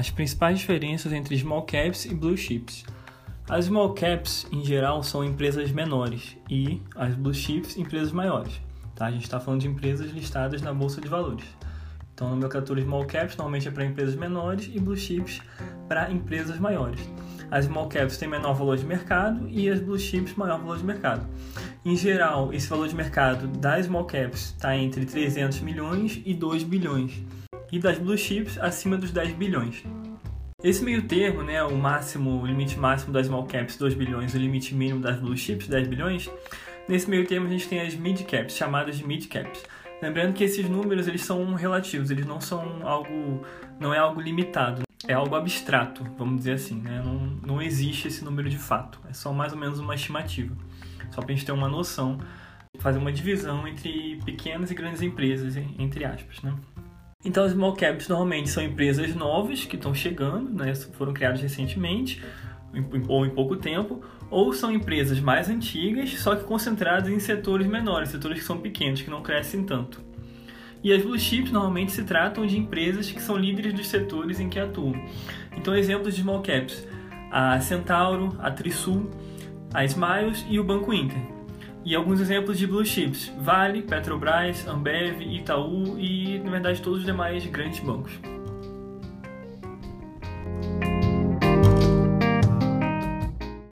As principais diferenças entre small caps e blue chips. As small caps, em geral, são empresas menores e as blue chips, empresas maiores. Tá? A gente está falando de empresas listadas na Bolsa de Valores. Então, a nomenclatura small caps normalmente é para empresas menores e blue chips para empresas maiores. As small caps têm menor valor de mercado e as blue chips maior valor de mercado. Em geral, esse valor de mercado das small caps está entre 300 milhões e 2 bilhões, e das blue chips acima dos 10 bilhões. Esse meio termo, né, o máximo, o limite máximo das small caps 2 bilhões, o limite mínimo das blue chips 10 bilhões, nesse meio termo a gente tem as mid caps, chamadas de mid caps. Lembrando que esses números eles são relativos, eles não são algo, não é algo limitado, é algo abstrato, vamos dizer assim, né? Não, não existe esse número de fato, é só mais ou menos uma estimativa, só para a gente ter uma noção, fazer uma divisão entre pequenas e grandes empresas, entre aspas, né? Então, as small caps normalmente são empresas novas que estão chegando, né? foram criadas recentemente ou em pouco tempo, ou são empresas mais antigas, só que concentradas em setores menores, setores que são pequenos, que não crescem tanto. E as blue chips normalmente se tratam de empresas que são líderes dos setores em que atuam. Então, exemplos de small caps: a Centauro, a Trisul, a Smiles e o Banco Inter. E alguns exemplos de blue chips: Vale, Petrobras, Ambev, Itaú e, na verdade, todos os demais grandes bancos.